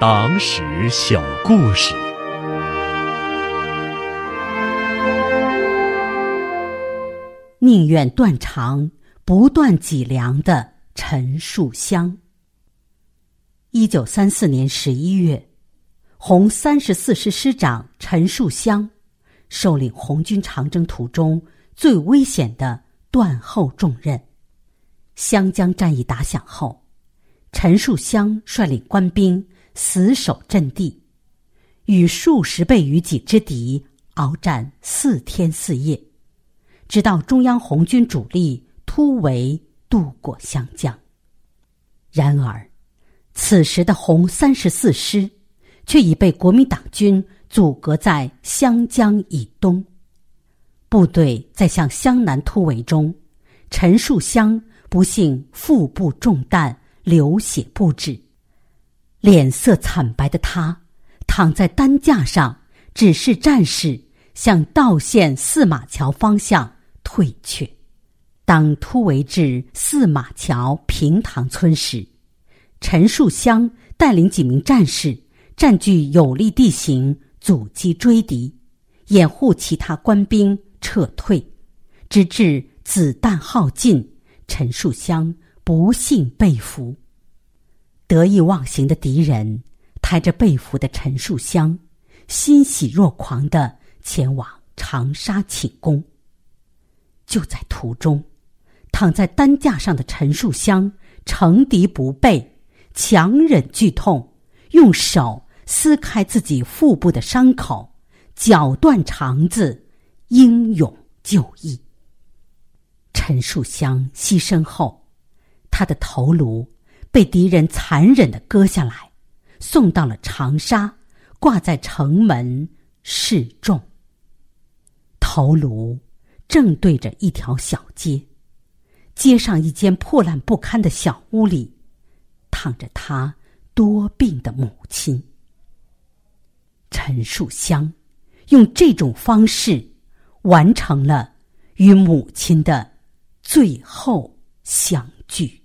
党史小故事。宁愿断肠，不断脊梁的陈树湘。一九三四年十一月，红三十四师师长陈树湘受领红军长征途中最危险的断后重任。湘江战役打响后，陈树湘率领官兵死守阵地，与数十倍于己之敌鏖战四天四夜。直到中央红军主力突围渡过湘江。然而，此时的红三十四师却已被国民党军阻隔在湘江以东。部队在向湘南突围中，陈树湘不幸腹部中弹，流血不止。脸色惨白的他躺在担架上，指示战士向道县四马桥方向。退却。当突围至四马桥平塘村时，陈树湘带领几名战士占据有利地形，阻击追敌，掩护其他官兵撤退，直至子弹耗尽，陈树湘不幸被俘。得意忘形的敌人抬着被俘的陈树湘，欣喜若狂的前往长沙请功。就在途中，躺在担架上的陈树湘乘敌不备，强忍剧痛，用手撕开自己腹部的伤口，绞断肠子，英勇就义。陈树湘牺牲后，他的头颅被敌人残忍的割下来，送到了长沙，挂在城门示众。头颅。正对着一条小街，街上一间破烂不堪的小屋里，躺着他多病的母亲。陈树湘用这种方式完成了与母亲的最后相聚。